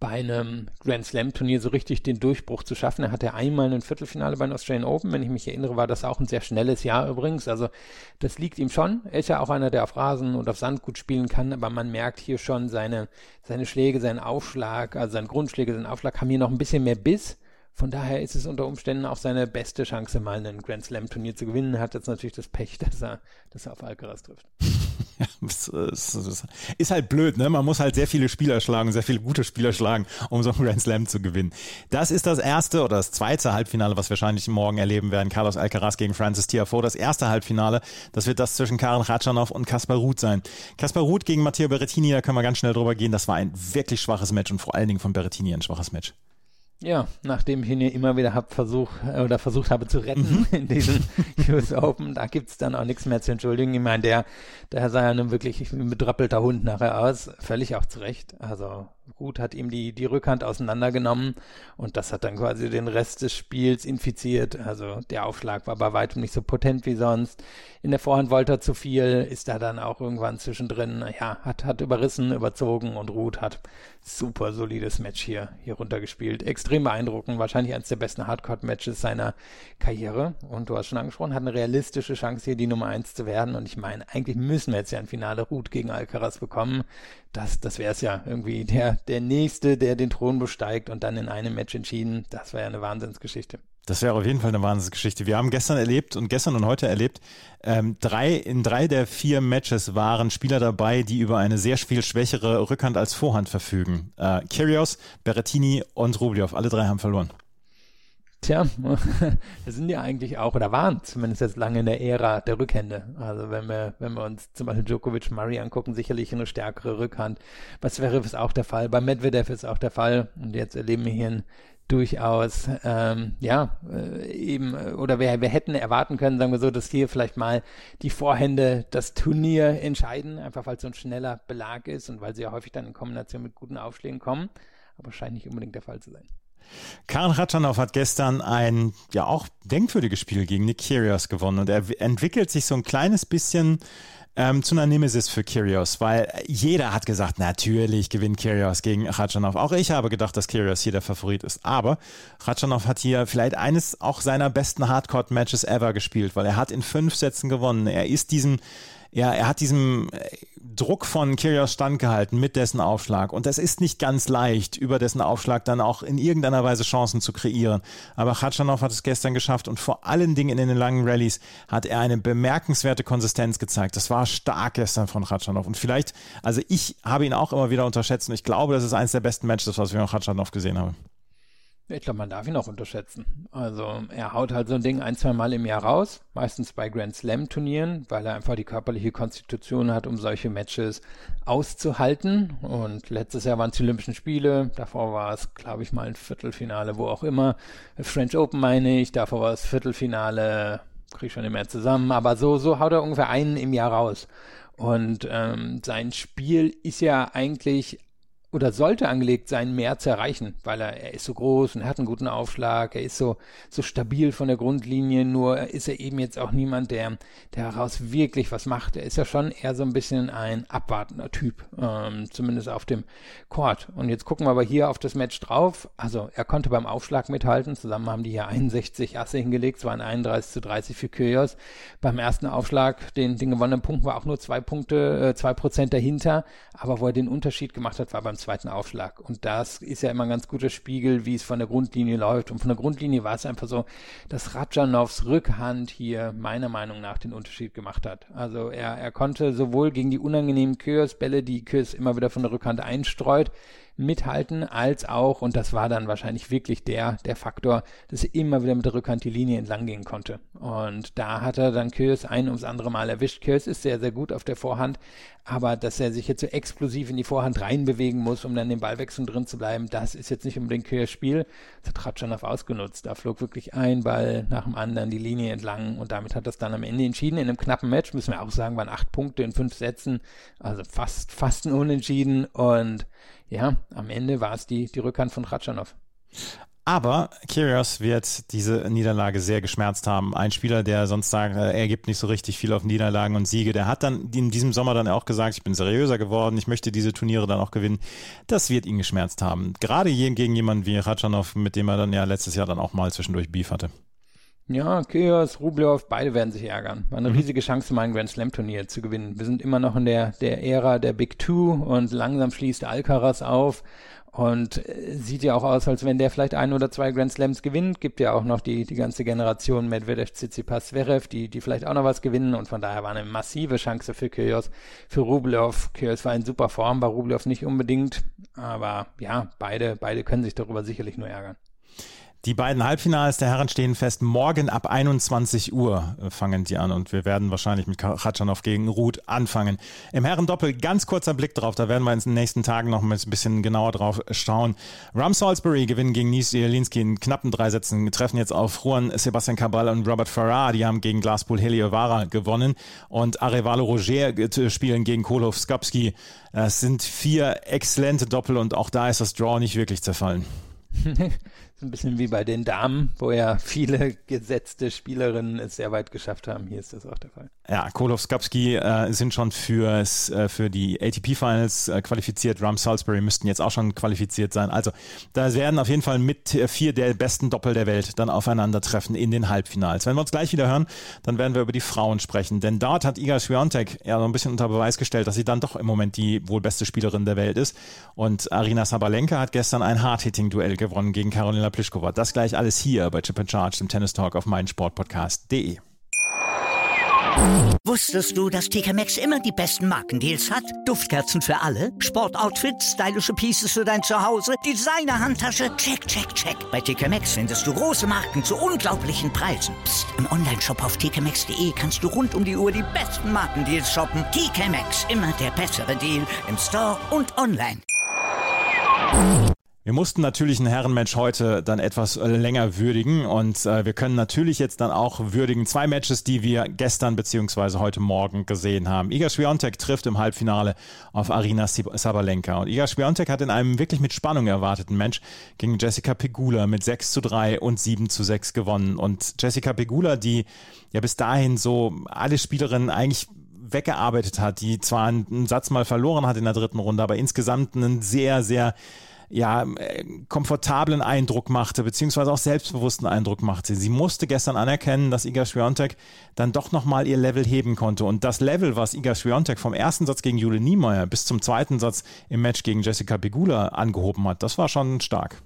bei einem Grand Slam Turnier so richtig den Durchbruch zu schaffen. Er hatte einmal ein Viertelfinale bei den Australian Open. Wenn ich mich erinnere, war das auch ein sehr schnelles Jahr übrigens. Also das liegt ihm schon. Er ist ja auch einer, der auf Rasen und auf Sand gut spielen kann, aber man merkt hier schon seine, seine Schläge, seinen Aufschlag, also seine Grundschläge, seinen Aufschlag haben hier noch ein bisschen mehr Biss. Von daher ist es unter Umständen auch seine beste Chance, mal ein Grand Slam Turnier zu gewinnen. Er hat jetzt natürlich das Pech, dass er, dass er auf Alcaraz trifft. *laughs* ja, ist halt blöd, ne? Man muss halt sehr viele Spieler schlagen, sehr viele gute Spieler schlagen, um so einen Grand Slam zu gewinnen. Das ist das erste oder das zweite Halbfinale, was wir wahrscheinlich morgen erleben werden. Carlos Alcaraz gegen Francis Tiafoe. Das erste Halbfinale, das wird das zwischen Karen Ratschanow und Kaspar Ruth sein. Kaspar Ruth gegen Matteo Berrettini, da können wir ganz schnell drüber gehen. Das war ein wirklich schwaches Match und vor allen Dingen von Berrettini ein schwaches Match. Ja, nachdem ich ihn ja immer wieder hab versucht oder versucht habe zu retten mhm. in diesem *laughs* US Open, da gibt's dann auch nichts mehr zu entschuldigen. Ich meine, der, der sah ja nun wirklich ein bedrappelter Hund nachher aus, völlig auch zurecht. Also Ruth hat ihm die, die Rückhand auseinandergenommen und das hat dann quasi den Rest des Spiels infiziert. Also der Aufschlag war bei weitem nicht so potent wie sonst. In der Vorhand wollte er zu viel, ist da dann auch irgendwann zwischendrin, ja, hat, hat überrissen, überzogen und Ruth hat super solides Match hier, hier runtergespielt. Extrem beeindruckend, wahrscheinlich eines der besten Hardcore-Matches seiner Karriere. Und du hast schon angesprochen, hat eine realistische Chance hier die Nummer eins zu werden. Und ich meine, eigentlich müssen wir jetzt ja ein Finale Ruth gegen Alcaraz bekommen das, das wäre es ja irgendwie der, der Nächste, der den Thron besteigt und dann in einem Match entschieden. Das wäre ja eine Wahnsinnsgeschichte. Das wäre auf jeden Fall eine Wahnsinnsgeschichte. Wir haben gestern erlebt und gestern und heute erlebt, ähm, drei, in drei der vier Matches waren Spieler dabei, die über eine sehr viel schwächere Rückhand als Vorhand verfügen. Äh, Kyrgios, Berrettini und Rublev, alle drei haben verloren. Tja, *laughs* wir sind ja eigentlich auch, oder waren zumindest jetzt lange in der Ära der Rückhände. Also wenn wir, wenn wir uns zum Beispiel Djokovic Murray angucken, sicherlich eine stärkere Rückhand. Bei Zverev ist auch der Fall, bei Medvedev ist auch der Fall. Und jetzt erleben wir hier ein durchaus, ähm, ja, äh, eben, äh, oder wir, wir hätten erwarten können, sagen wir so, dass hier vielleicht mal die Vorhände das Turnier entscheiden, einfach weil es so ein schneller Belag ist und weil sie ja häufig dann in Kombination mit guten Aufschlägen kommen. Aber scheint nicht unbedingt der Fall zu sein. Karin Ratschanow hat gestern ein ja auch denkwürdiges Spiel gegen Nick Kyrgios gewonnen und er entwickelt sich so ein kleines bisschen ähm, zu einer Nemesis für Kyrgios, weil jeder hat gesagt, natürlich gewinnt Kyrgios gegen Ratschanow. Auch ich habe gedacht, dass Kyrgios hier der Favorit ist. Aber Ratschanow hat hier vielleicht eines auch seiner besten Hardcore-Matches ever gespielt, weil er hat in fünf Sätzen gewonnen. Er ist diesen er, er hat diesem äh, Druck von Kyrgios standgehalten mit dessen Aufschlag. Und das ist nicht ganz leicht, über dessen Aufschlag dann auch in irgendeiner Weise Chancen zu kreieren. Aber Khachanov hat es gestern geschafft und vor allen Dingen in den langen Rallyes hat er eine bemerkenswerte Konsistenz gezeigt. Das war stark gestern von Khachanov. Und vielleicht, also ich habe ihn auch immer wieder unterschätzt und ich glaube, das ist eines der besten Matches, was wir von Khachanov gesehen haben. Ich glaube, man darf ihn auch unterschätzen. Also er haut halt so ein Ding ein, zwei Mal im Jahr raus, meistens bei Grand Slam Turnieren, weil er einfach die körperliche Konstitution hat, um solche Matches auszuhalten. Und letztes Jahr waren es die Olympischen Spiele, davor war es, glaube ich, mal ein Viertelfinale, wo auch immer. French Open meine ich, davor war es Viertelfinale, kriege ich schon mehr zusammen, aber so, so haut er ungefähr einen im Jahr raus. Und ähm, sein Spiel ist ja eigentlich oder sollte angelegt sein, mehr zu erreichen, weil er, er ist so groß und hat einen guten Aufschlag, er ist so, so stabil von der Grundlinie, nur ist er eben jetzt auch niemand, der, der daraus wirklich was macht. Er ist ja schon eher so ein bisschen ein abwartender Typ, ähm, zumindest auf dem Court. Und jetzt gucken wir aber hier auf das Match drauf. Also er konnte beim Aufschlag mithalten, zusammen haben die hier 61 Asse hingelegt, es waren 31 zu 30 für Kyrgios. Beim ersten Aufschlag, den, den gewonnenen Punkt war auch nur zwei Punkte, äh, zwei Prozent dahinter, aber wo er den Unterschied gemacht hat, war beim zweiten Aufschlag. Und das ist ja immer ein ganz guter Spiegel, wie es von der Grundlinie läuft. Und von der Grundlinie war es einfach so, dass Radjanovs Rückhand hier meiner Meinung nach den Unterschied gemacht hat. Also er, er konnte sowohl gegen die unangenehmen Kürs-Bälle, die Kürs immer wieder von der Rückhand einstreut, mithalten, als auch, und das war dann wahrscheinlich wirklich der, der Faktor, dass er immer wieder mit der Rückhand die Linie entlang gehen konnte. Und da hat er dann Kös ein ums andere Mal erwischt. Kös ist sehr, sehr gut auf der Vorhand, aber dass er sich jetzt so explosiv in die Vorhand reinbewegen muss, um dann den Ballwechsel drin zu bleiben, das ist jetzt nicht unbedingt Kös Spiel. Das hat Ratschanow ausgenutzt. Da flog wirklich ein Ball nach dem anderen die Linie entlang und damit hat das dann am Ende entschieden. In einem knappen Match, müssen wir auch sagen, waren acht Punkte in fünf Sätzen, also fast, fast ein Unentschieden und ja, am Ende war es die, die Rückhand von Ratschanow. Aber Kyrgios wird diese Niederlage sehr geschmerzt haben. Ein Spieler, der sonst sagt, äh, er gibt nicht so richtig viel auf Niederlagen und Siege, der hat dann in diesem Sommer dann auch gesagt, ich bin seriöser geworden, ich möchte diese Turniere dann auch gewinnen. Das wird ihn geschmerzt haben. Gerade gegen jemanden wie Ratschanow, mit dem er dann ja letztes Jahr dann auch mal zwischendurch Beef hatte. Ja, Kyrgios, Rublev, beide werden sich ärgern. War eine mhm. riesige Chance, mal ein Grand Slam Turnier zu gewinnen. Wir sind immer noch in der, der Ära der Big Two und langsam schließt Alcaraz auf und äh, sieht ja auch aus, als wenn der vielleicht ein oder zwei Grand Slams gewinnt. Gibt ja auch noch die, die ganze Generation Medvedev, Tsitsipas, Zverev, die, die vielleicht auch noch was gewinnen und von daher war eine massive Chance für Kyrgios, für Rublev. Kyrgios war in super Form, war Rublev nicht unbedingt, aber ja, beide, beide können sich darüber sicherlich nur ärgern. Die beiden Halbfinals der Herren stehen fest. Morgen ab 21 Uhr äh, fangen die an und wir werden wahrscheinlich mit Khatschanov gegen Ruth anfangen. Im Herrendoppel ganz kurzer Blick drauf. Da werden wir in den nächsten Tagen noch ein bisschen genauer drauf schauen. Ram Salisbury gewinnen gegen Nies Jelinski in knappen drei Sätzen. Treffen jetzt auf Juan Sebastian Cabral und Robert Farrar. Die haben gegen Glaspool Heliovara gewonnen und Arevalo Roger spielen gegen Kolov Skapski. Es sind vier exzellente Doppel und auch da ist das Draw nicht wirklich zerfallen. *laughs* ein bisschen wie bei den Damen, wo ja viele gesetzte Spielerinnen es sehr weit geschafft haben. Hier ist das auch der Fall. Ja, Kolov Skapski äh, sind schon fürs, äh, für die ATP-Finals äh, qualifiziert. Ram Salisbury müssten jetzt auch schon qualifiziert sein. Also da werden auf jeden Fall mit vier der besten Doppel der Welt dann aufeinandertreffen in den Halbfinals. Wenn wir uns gleich wieder hören, dann werden wir über die Frauen sprechen. Denn dort hat Iga Swiatek ja so ein bisschen unter Beweis gestellt, dass sie dann doch im Moment die wohl beste Spielerin der Welt ist. Und Arina Sabalenka hat gestern ein Hard-Hitting-Duell gewonnen gegen Carolina Pliskova. Das gleich alles hier bei Chip and Charge, dem Tennis Talk auf meinsportpodcast.de. Wusstest du, dass TK Maxx immer die besten Markendeals hat? Duftkerzen für alle, Sportoutfits, stylische Pieces für dein Zuhause, Designer-Handtasche, check, check, check. Bei TK Maxx findest du große Marken zu unglaublichen Preisen. Psst. im Onlineshop auf tkmaxx.de kannst du rund um die Uhr die besten Markendeals shoppen. TK Maxx, immer der bessere Deal im Store und online. Wir mussten natürlich ein Herrenmatch heute dann etwas äh, länger würdigen und äh, wir können natürlich jetzt dann auch würdigen zwei Matches, die wir gestern beziehungsweise heute Morgen gesehen haben. Iga Swiatek trifft im Halbfinale auf Arina Sabalenka und Iga Swiatek hat in einem wirklich mit Spannung erwarteten Match gegen Jessica Pegula mit 6 zu 3 und 7 zu 6 gewonnen und Jessica Pegula, die ja bis dahin so alle Spielerinnen eigentlich weggearbeitet hat, die zwar einen Satz mal verloren hat in der dritten Runde, aber insgesamt einen sehr, sehr ja, äh, komfortablen Eindruck machte, beziehungsweise auch selbstbewussten Eindruck machte. Sie musste gestern anerkennen, dass Iga Swiatek dann doch nochmal ihr Level heben konnte. Und das Level, was Iga Swiatek vom ersten Satz gegen Jule Niemeyer bis zum zweiten Satz im Match gegen Jessica Pegula angehoben hat, das war schon stark.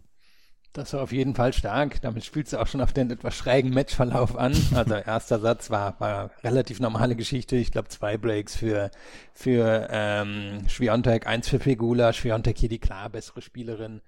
Das war auf jeden Fall stark. Damit spielst du auch schon auf den etwas schrägen Matchverlauf an. Also erster Satz war, war relativ normale Geschichte. Ich glaube zwei Breaks für für ähm, Schwiontek, eins für Pegula. Schwiontek hier die klar bessere Spielerin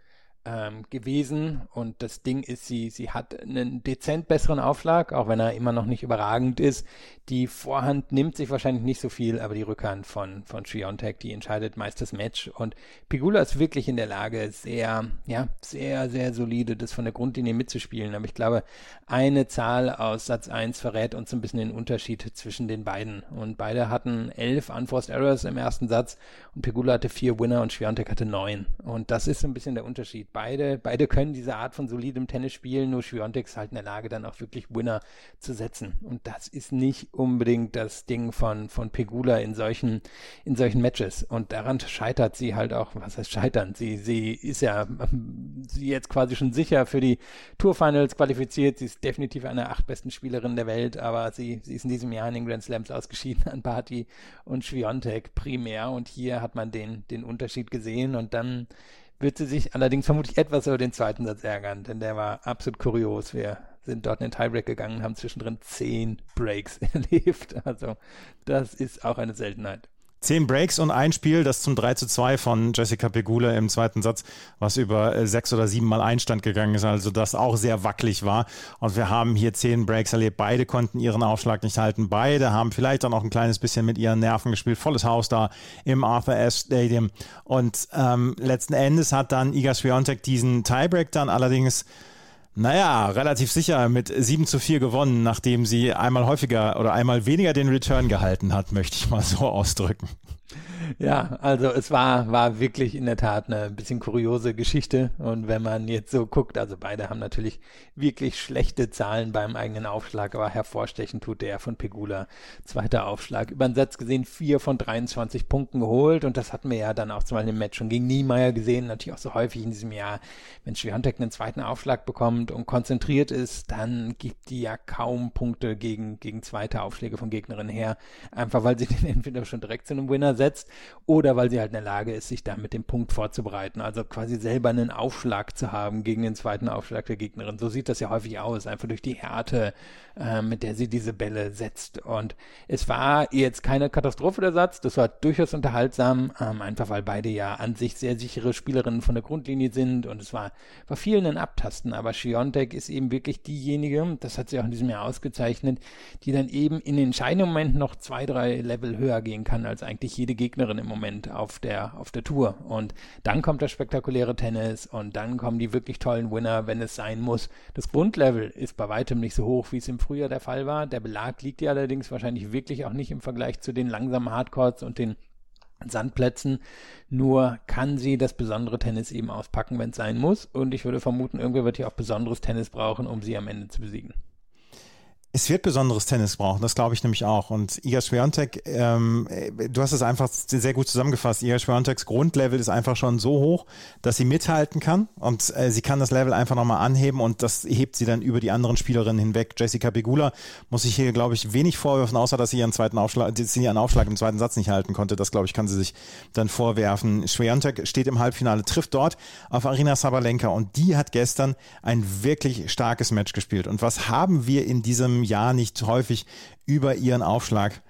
ähm, gewesen. Und das Ding ist, sie, sie hat einen dezent besseren Aufschlag, auch wenn er immer noch nicht überragend ist. Die Vorhand nimmt sich wahrscheinlich nicht so viel, aber die Rückhand von, von Schwiontek, die entscheidet meist das Match. Und Pigula ist wirklich in der Lage, sehr, ja, sehr, sehr solide das von der Grundlinie mitzuspielen, aber ich glaube, eine Zahl aus Satz 1 verrät uns ein bisschen den Unterschied zwischen den beiden. Und beide hatten elf Unforced Errors im ersten Satz und Pegula hatte vier Winner und Schwiontek hatte neun. Und das ist ein bisschen der Unterschied beide, beide können diese Art von solidem Tennis spielen, nur Schwiontek ist halt in der Lage, dann auch wirklich Winner zu setzen. Und das ist nicht unbedingt das Ding von, von Pegula in solchen, in solchen Matches. Und daran scheitert sie halt auch, was heißt scheitern? Sie, sie ist ja, *laughs* sie jetzt quasi schon sicher für die Tourfinals qualifiziert. Sie ist definitiv eine der acht besten Spielerinnen der Welt, aber sie, sie ist in diesem Jahr in den Grand Slams ausgeschieden an Party und Schwiontek primär. Und hier hat man den, den Unterschied gesehen und dann wird sie sich allerdings vermutlich etwas über den zweiten Satz ärgern, denn der war absolut kurios. Wir sind dort in den Tiebreak gegangen, haben zwischendrin zehn Breaks *laughs* erlebt. Also das ist auch eine Seltenheit. Zehn Breaks und ein Spiel, das zum 3 zu 2 von Jessica Pegula im zweiten Satz, was über äh, sechs oder sieben Mal Einstand gegangen ist, also das auch sehr wackelig war. Und wir haben hier zehn Breaks erlebt. Beide konnten ihren Aufschlag nicht halten. Beide haben vielleicht auch noch ein kleines bisschen mit ihren Nerven gespielt. Volles Haus da im Arthur S. Stadium. Und ähm, letzten Endes hat dann Iga Swiatek diesen Tiebreak dann allerdings naja, relativ sicher mit 7 zu 4 gewonnen, nachdem sie einmal häufiger oder einmal weniger den Return gehalten hat, möchte ich mal so *laughs* ausdrücken. Ja, also es war, war wirklich in der Tat eine bisschen kuriose Geschichte. Und wenn man jetzt so guckt, also beide haben natürlich wirklich schlechte Zahlen beim eigenen Aufschlag, aber hervorstechend tut der von Pegula. Zweiter Aufschlag. Über den Satz gesehen, vier von 23 Punkten geholt. Und das hatten wir ja dann auch zum Beispiel im Match schon gegen Niemeyer gesehen, natürlich auch so häufig in diesem Jahr. Wenn Schwiontek einen zweiten Aufschlag bekommt und konzentriert ist, dann gibt die ja kaum Punkte gegen, gegen zweite Aufschläge von Gegnerinnen her. Einfach weil sie *laughs* den entweder schon direkt zu einem Winner setzt oder weil sie halt in der Lage ist, sich da mit dem Punkt vorzubereiten. Also quasi selber einen Aufschlag zu haben gegen den zweiten Aufschlag der Gegnerin. So sieht das ja häufig aus, einfach durch die Härte, äh, mit der sie diese Bälle setzt. Und es war jetzt keine Katastrophe der Satz, das war durchaus unterhaltsam, ähm, einfach weil beide ja an sich sehr sichere Spielerinnen von der Grundlinie sind und es war, war vielen ein Abtasten, aber Schiontek ist eben wirklich diejenige, das hat sie auch in diesem Jahr ausgezeichnet, die dann eben in den entscheidenden Momenten noch zwei, drei Level höher gehen kann als eigentlich jede Gegnerin im Moment auf der, auf der Tour. Und dann kommt das spektakuläre Tennis und dann kommen die wirklich tollen Winner, wenn es sein muss. Das Grundlevel ist bei weitem nicht so hoch, wie es im Frühjahr der Fall war. Der Belag liegt ja allerdings wahrscheinlich wirklich auch nicht im Vergleich zu den langsamen Hardcourts und den Sandplätzen. Nur kann sie das besondere Tennis eben auspacken, wenn es sein muss. Und ich würde vermuten, irgendwer wird hier auch besonderes Tennis brauchen, um sie am Ende zu besiegen. Es wird besonderes Tennis brauchen, das glaube ich nämlich auch. Und Iga Swiatek, ähm, du hast es einfach sehr gut zusammengefasst. Iga Swiateks Grundlevel ist einfach schon so hoch, dass sie mithalten kann und äh, sie kann das Level einfach nochmal anheben und das hebt sie dann über die anderen Spielerinnen hinweg. Jessica Pegula muss sich hier, glaube ich, wenig vorwerfen, außer dass sie ihren zweiten Aufschlag, sie ihren Aufschlag im zweiten Satz nicht halten konnte. Das, glaube ich, kann sie sich dann vorwerfen. Swiatek steht im Halbfinale, trifft dort auf Arina Sabalenka und die hat gestern ein wirklich starkes Match gespielt. Und was haben wir in diesem Jahr nicht häufig über ihren Aufschlag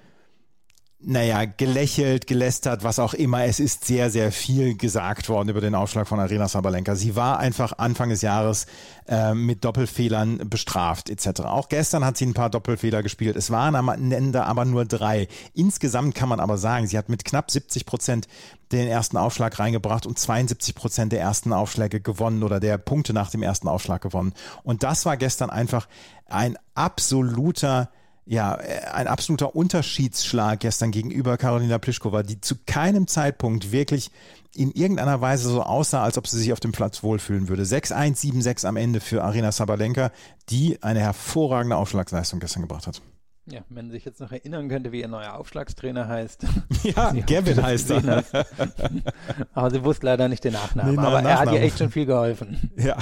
naja, gelächelt, gelästert, was auch immer. Es ist sehr, sehr viel gesagt worden über den Aufschlag von Arena Sabalenka. Sie war einfach Anfang des Jahres äh, mit Doppelfehlern bestraft etc. Auch gestern hat sie ein paar Doppelfehler gespielt. Es waren am Ende aber nur drei. Insgesamt kann man aber sagen, sie hat mit knapp 70 Prozent den ersten Aufschlag reingebracht und 72 Prozent der ersten Aufschläge gewonnen oder der Punkte nach dem ersten Aufschlag gewonnen. Und das war gestern einfach ein absoluter ja, ein absoluter Unterschiedsschlag gestern gegenüber Karolina Pliskova, die zu keinem Zeitpunkt wirklich in irgendeiner Weise so aussah, als ob sie sich auf dem Platz wohlfühlen würde. 6-1, 7-6 am Ende für Arina Sabalenka, die eine hervorragende Aufschlagsleistung gestern gebracht hat. Ja, wenn man sich jetzt noch erinnern könnte, wie ihr neuer Aufschlagstrainer heißt. *laughs* Ja, *laughs* Gavin heißt er. *laughs* Aber sie wusste leider nicht den Nachnamen. Nee, na, aber er hat ihr Nachnamen. echt schon viel geholfen. Ja.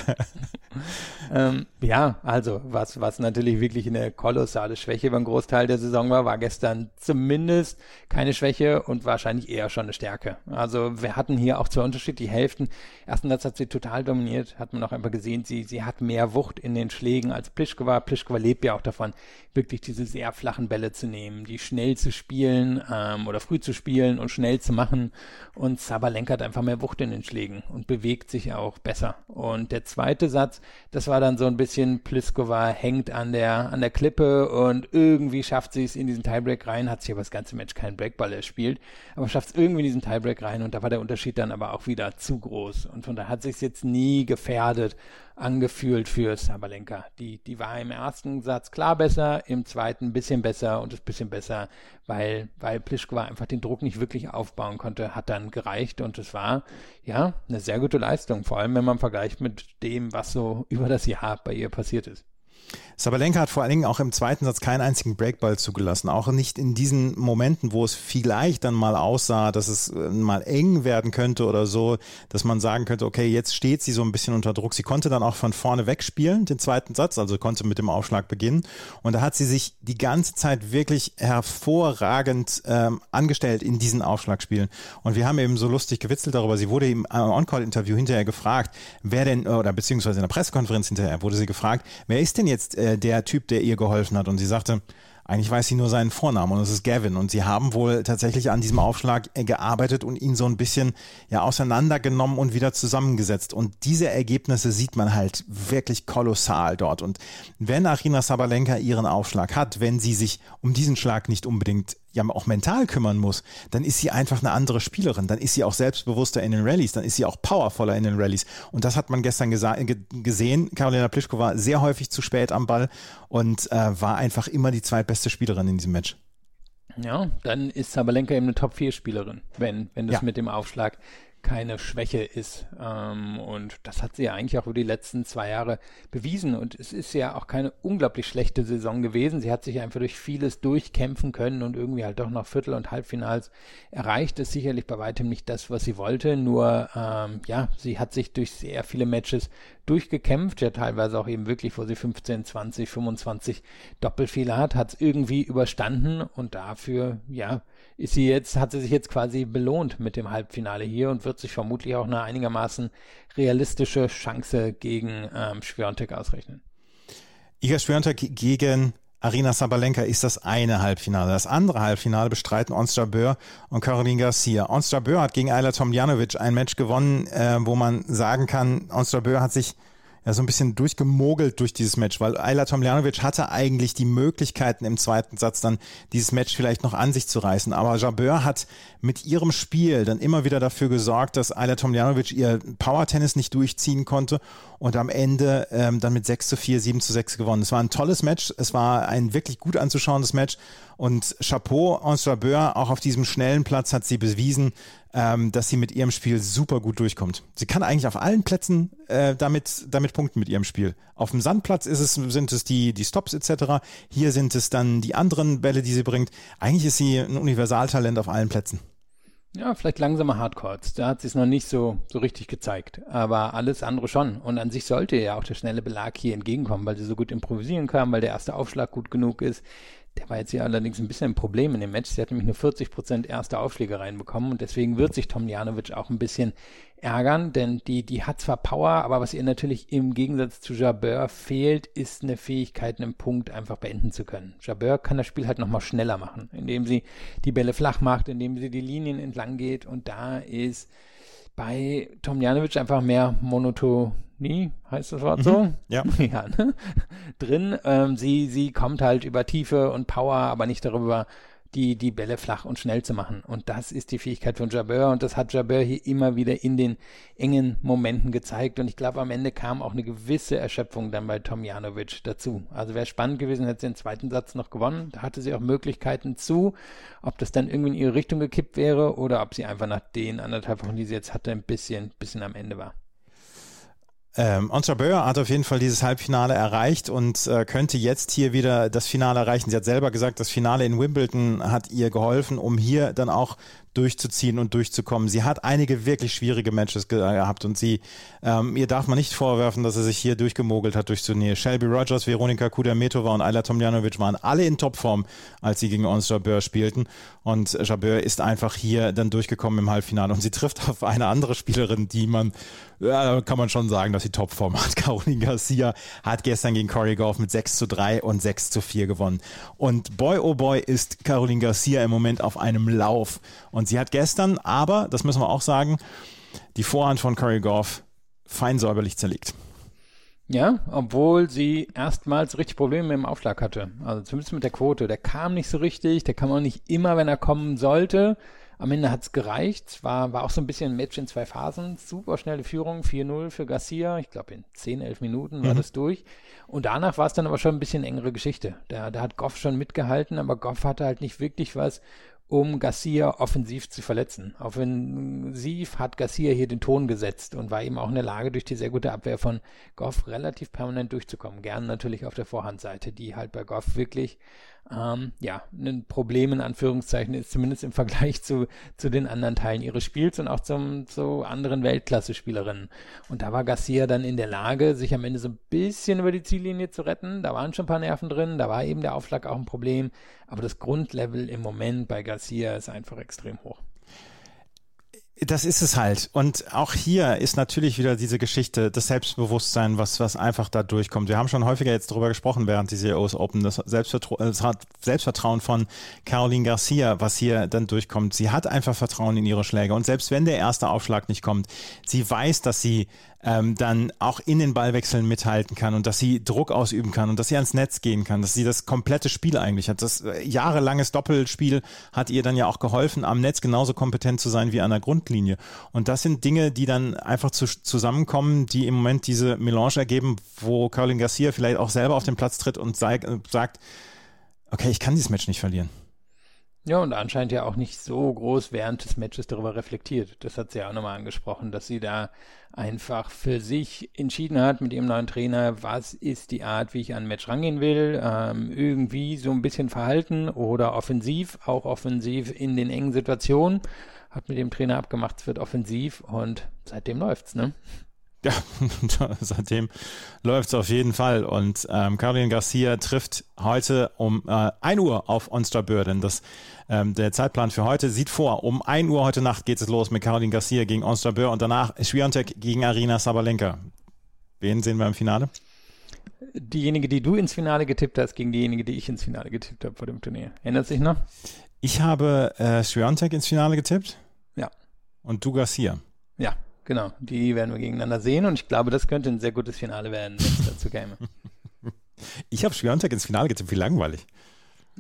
Ähm, ja, also was, was natürlich wirklich eine kolossale Schwäche beim Großteil der Saison war, war gestern zumindest keine Schwäche und wahrscheinlich eher schon eine Stärke. Also wir hatten hier auch zwei unterschiedliche Hälften. Ersten Satz hat sie total dominiert, hat man auch einfach gesehen, sie, sie hat mehr Wucht in den Schlägen als Plischkova. Plischkova lebt ja auch davon, wirklich diese sehr flachen Bälle zu nehmen, die schnell zu spielen ähm, oder früh zu spielen und schnell zu machen. Und Sabalenka hat einfach mehr Wucht in den Schlägen und bewegt sich auch besser. Und der zweite Satz, das war dann so ein bisschen, Pliskova hängt an der, an der Klippe und irgendwie schafft sie es in diesen Tiebreak rein, hat sich aber das ganze Match keinen Breakball erspielt, aber schafft es irgendwie in diesen Tiebreak rein und da war der Unterschied dann aber auch wieder zu groß. Und von daher hat sich jetzt nie gefährdet angefühlt für Sabalenka. Die, die war im ersten Satz klar besser, im zweiten ein bisschen besser und das bisschen besser, weil, weil Pliskova einfach den Druck nicht wirklich aufbauen konnte, hat dann gereicht und es war, ja, eine sehr gute Leistung, vor allem wenn man vergleicht mit dem, was so *laughs* über das Jahr bei ihr passiert ist. Sabalenka hat vor allen Dingen auch im zweiten Satz keinen einzigen Breakball zugelassen. Auch nicht in diesen Momenten, wo es vielleicht dann mal aussah, dass es äh, mal eng werden könnte oder so, dass man sagen könnte, okay, jetzt steht sie so ein bisschen unter Druck. Sie konnte dann auch von vorne wegspielen, den zweiten Satz, also konnte mit dem Aufschlag beginnen. Und da hat sie sich die ganze Zeit wirklich hervorragend ähm, angestellt in diesen Aufschlagspielen. Und wir haben eben so lustig gewitzelt darüber. Sie wurde im äh, On-Call-Interview hinterher gefragt, wer denn, oder beziehungsweise in der Pressekonferenz hinterher wurde sie gefragt, wer ist denn jetzt äh, der Typ, der ihr geholfen hat? Und sie sagte, eigentlich weiß sie nur seinen Vornamen und es ist Gavin. Und sie haben wohl tatsächlich an diesem Aufschlag äh, gearbeitet und ihn so ein bisschen ja auseinandergenommen und wieder zusammengesetzt. Und diese Ergebnisse sieht man halt wirklich kolossal dort. Und wenn Arina Sabalenka ihren Aufschlag hat, wenn sie sich um diesen Schlag nicht unbedingt ja auch mental kümmern muss, dann ist sie einfach eine andere Spielerin. Dann ist sie auch selbstbewusster in den Rallyes, dann ist sie auch powervoller in den Rallyes. Und das hat man gestern ge gesehen. Karolina Pliskova sehr häufig zu spät am Ball und äh, war einfach immer die zweitbeste Spielerin in diesem Match. Ja, dann ist Sabalenka eben eine Top-4-Spielerin, wenn, wenn das Ja. mit dem Aufschlag keine Schwäche ist. Ähm, und das hat sie ja eigentlich auch über die letzten zwei Jahre bewiesen. Und es ist ja auch keine unglaublich schlechte Saison gewesen. Sie hat sich einfach durch vieles durchkämpfen können und irgendwie halt doch noch Viertel- und Halbfinals erreicht. Ist sicherlich bei weitem nicht das, was sie wollte. Nur, ähm, ja, sie hat sich durch sehr viele Matches durchgekämpft. Ja, teilweise auch eben wirklich, wo sie 15, 20, 25 Doppelfehler hat, hat es irgendwie überstanden. Und dafür, ja, ist sie jetzt, hat sie sich jetzt quasi belohnt mit dem Halbfinale hier und wird sich vermutlich auch eine einigermaßen realistische Chance gegen ähm, Schwiontek ausrechnen. Iga Swiatek gegen Arina Sabalenka ist das eine Halbfinale. Das andere Halbfinale bestreiten Ons Jabeur und Caroline Garcia. Ons Jabeur hat gegen Ayla Tomljanovic ein Match gewonnen, äh, wo man sagen kann, Ons Jabeur hat sich ja so ein bisschen durchgemogelt durch dieses Match, weil Ayla Tomljanovic hatte eigentlich die Möglichkeiten im zweiten Satz dann dieses Match vielleicht noch an sich zu reißen. Aber Jabeur hat mit ihrem Spiel dann immer wieder dafür gesorgt, dass Ayla Tomljanovic ihr Power-Tennis nicht durchziehen konnte und am Ende ähm, dann mit 6 zu 4, 7 zu 6 gewonnen. Es war ein tolles Match, es war ein wirklich gut anzuschauendes Match und Chapeau, Ons Jabeur, auch auf diesem schnellen Platz hat sie bewiesen, ähm, dass sie mit ihrem Spiel super gut durchkommt. Sie kann eigentlich auf allen Plätzen äh, damit, damit punkten mit ihrem Spiel. Auf dem Sandplatz ist es, sind es die, die Stops etc. Hier sind es dann die anderen Bälle, die sie bringt. Eigentlich ist sie ein Universaltalent auf allen Plätzen. Ja, vielleicht langsame Hardcourts. Da hat sie es noch nicht so, so richtig gezeigt. Aber alles andere schon. Und an sich sollte ja auch der schnelle Belag hier entgegenkommen, weil sie so gut improvisieren kann, weil der erste Aufschlag gut genug ist. Der war jetzt hier allerdings ein bisschen ein Problem in dem Match. Sie hat nämlich nur 40% erste Aufschläge reinbekommen und deswegen wird sich Tomljanovic auch ein bisschen ärgern, denn die, die hat zwar Power, aber was ihr natürlich im Gegensatz zu Jabeur fehlt, ist eine Fähigkeit, einen Punkt einfach beenden zu können. Jabeur kann das Spiel halt nochmal schneller machen, indem sie die Bälle flach macht, indem sie die Linien entlang geht und da ist bei Tomljanovic einfach mehr Monotonie, heißt das Wort so? ja. *laughs* ja ne? Drin. Ähm, sie, sie kommt halt über Tiefe und Power, aber nicht darüber, die, die Bälle flach und schnell zu machen. Und das ist die Fähigkeit von Jabeur und das hat Jabeur hier immer wieder in den engen Momenten gezeigt. Und ich glaube, am Ende kam auch eine gewisse Erschöpfung dann bei Tomjanovic dazu. Also wäre spannend gewesen, hätte sie den zweiten Satz noch gewonnen. Da hatte sie auch Möglichkeiten zu. Ob das dann irgendwie in ihre Richtung gekippt wäre oder ob sie einfach nach den anderthalb Wochen, die sie jetzt hatte, ein bisschen, bisschen am Ende war. Ähm, Ons Jabeur hat auf jeden Fall dieses Halbfinale erreicht und äh, könnte jetzt hier wieder das Finale erreichen. Sie hat selber gesagt, das Finale in Wimbledon hat ihr geholfen, um hier dann auch durchzuziehen und durchzukommen. Sie hat einige wirklich schwierige Matches gehabt und sie, ähm, ihr darf man nicht vorwerfen, dass sie sich hier durchgemogelt hat durch Turnier. Shelby Rogers, Veronika Kudermetova und Ayla Tomljanovic waren alle in Topform, als sie gegen Ons Jabeur spielten und Jabeur ist einfach hier dann durchgekommen im Halbfinale und sie trifft auf eine andere Spielerin, die man, ja, kann man schon sagen, dass sie Topform hat. *laughs* Caroline Garcia hat gestern gegen Corey Goff mit 6 zu 3 und 6 zu 4 gewonnen. Und boy oh boy ist Caroline Garcia im Moment auf einem Lauf und sie hat gestern, aber, das müssen wir auch sagen, die Vorhand von Curry Goff fein säuberlich zerlegt. Ja, obwohl sie erstmals richtig Probleme im Aufschlag hatte. Also zumindest mit der Quote. Der kam nicht so richtig, der kam auch nicht immer, wenn er kommen sollte. Am Ende hat's gereicht. War, war auch so ein bisschen ein Match in zwei Phasen. Super schnelle Führung, 4-0 für Garcia. Ich glaube, in 10, 11 Minuten war mhm. das durch. Und danach war es dann aber schon ein bisschen engere Geschichte. Da, da hat Goff schon mitgehalten, aber Goff hatte halt nicht wirklich was, um Garcia offensiv zu verletzen. Offensiv hat Garcia hier den Ton gesetzt und war eben auch in der Lage, durch die sehr gute Abwehr von Goff relativ permanent durchzukommen. Gern natürlich auf der Vorhandseite, die halt bei Goff wirklich ähm, ja, ein Problem in Anführungszeichen ist, zumindest im Vergleich zu, zu den anderen Teilen ihres Spiels und auch zum, zu anderen Weltklasse-Spielerinnen. Und da war Garcia dann in der Lage, sich am Ende so ein bisschen über die Ziellinie zu retten. Da waren schon ein paar Nerven drin, da war eben der Aufschlag auch ein Problem. Aber das Grundlevel im Moment bei Garcia ist einfach extrem hoch. Das ist es halt. Und auch hier ist natürlich wieder diese Geschichte, das Selbstbewusstsein, was, was einfach da durchkommt. Wir haben schon häufiger jetzt darüber gesprochen während dieser US Open, das, Selbstvertra das Selbstvertrauen von Caroline Garcia, was hier dann durchkommt. Sie hat einfach Vertrauen in ihre Schläge. Und selbst wenn der erste Aufschlag nicht kommt, sie weiß, dass sie ähm, dann auch in den Ballwechseln mithalten kann und dass sie Druck ausüben kann und dass sie ans Netz gehen kann, dass sie das komplette Spiel eigentlich hat. Das äh, jahrelanges Doppelspiel hat ihr dann ja auch geholfen, am Netz genauso kompetent zu sein wie an der Grundlinie. Und das sind Dinge, die dann einfach zu, zusammenkommen, die im Moment diese Melange ergeben, wo Caroline Garcia vielleicht auch selber auf den Platz tritt und sagt, okay, ich kann dieses Match nicht verlieren. Ja, und anscheinend ja auch nicht so groß während des Matches darüber reflektiert. Das hat sie ja auch nochmal angesprochen, dass sie da einfach für sich entschieden hat mit ihrem neuen Trainer, was ist die Art, wie ich an ein Match rangehen will. Ähm, irgendwie so ein bisschen verhalten oder offensiv, auch offensiv in den engen Situationen. Hat mit dem Trainer abgemacht, es wird offensiv und seitdem läuft's, ne? Ja, *laughs* seitdem läuft es auf jeden Fall. Und ähm, Caroline Garcia trifft heute um äh, 1 Uhr auf Onstra Börden. Das, ähm, der Zeitplan für heute sieht vor, um 1 Uhr heute Nacht geht es los mit Caroline Garcia gegen Onstra Bör und danach Schwiontek gegen Arina Sabalenka. Wen sehen wir im Finale? Diejenige, die du ins Finale getippt hast, gegen diejenige, die ich ins Finale getippt habe vor dem Turnier. Erinnert sich noch? Ich habe äh, Schwiontek ins Finale getippt. Ja. Und du Garcia. Ja, Genau, die werden wir gegeneinander sehen und ich glaube, das könnte ein sehr gutes Finale werden, wenn es dazu käme. *laughs* Ich habe Schwiontek ins Finale getippt, wie langweilig.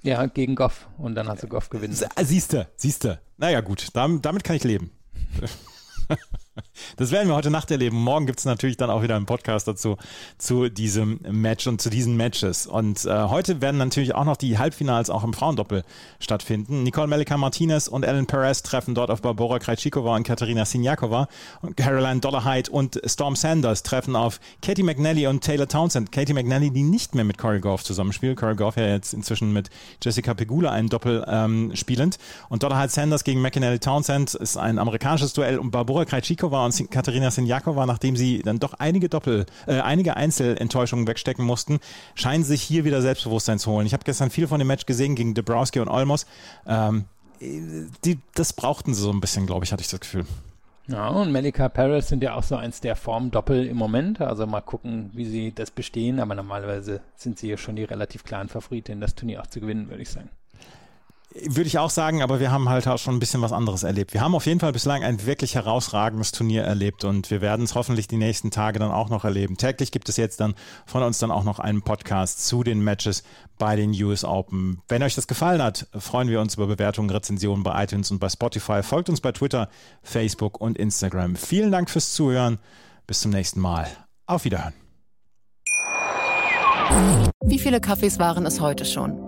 Ja, gegen Goff und dann hast du Goff gewinnen. Siehste, siehste. Naja gut, damit, damit kann ich leben. *laughs* Das werden wir heute Nacht erleben. Morgen gibt es natürlich dann auch wieder einen Podcast dazu, zu diesem Match und zu diesen Matches. Und äh, heute werden natürlich auch noch die Halbfinals auch im Frauendoppel stattfinden. Nicole Melika-Martinez und Ellen Perez treffen dort auf Barbora Krejcikova und Katerina Sinjakova. Und Caroline Dollarhide und Storm Sanders treffen auf Katie McNally und Taylor Townsend. Katie McNally, die nicht mehr mit Corey Goff zusammenspielt. Corey Goff ja jetzt inzwischen mit Jessica Pegula einen Doppel ähm, spielend. Und Dollarhide Sanders gegen McNally Townsend ist ein amerikanisches Duell. Und Barbora Krejcikova und Katharina Sinjakova, nachdem sie dann doch einige Doppel, äh, einige Einzelenttäuschungen wegstecken mussten, scheinen sich hier wieder Selbstbewusstsein zu holen. Ich habe gestern viel von dem Match gesehen gegen Dabrowski und Olmos. Ähm, die, das brauchten sie so ein bisschen, glaube ich, hatte ich das Gefühl. Ja, und Melika Paris sind ja auch so eins der Formdoppel im Moment. Also mal gucken, wie sie das bestehen. Aber normalerweise sind sie ja schon die relativ klaren Favoriten, das Turnier auch zu gewinnen, würde ich sagen. Würde ich auch sagen, aber wir haben halt auch schon ein bisschen was anderes erlebt. Wir haben auf jeden Fall bislang ein wirklich herausragendes Turnier erlebt und wir werden es hoffentlich die nächsten Tage dann auch noch erleben. Täglich gibt es jetzt dann von uns dann auch noch einen Podcast zu den Matches bei den US Open. Wenn euch das gefallen hat, freuen wir uns über Bewertungen, Rezensionen bei iTunes und bei Spotify. Folgt uns bei Twitter, Facebook und Instagram. Vielen Dank fürs Zuhören. Bis zum nächsten Mal. Auf Wiederhören. Wie viele Kaffees waren es heute schon?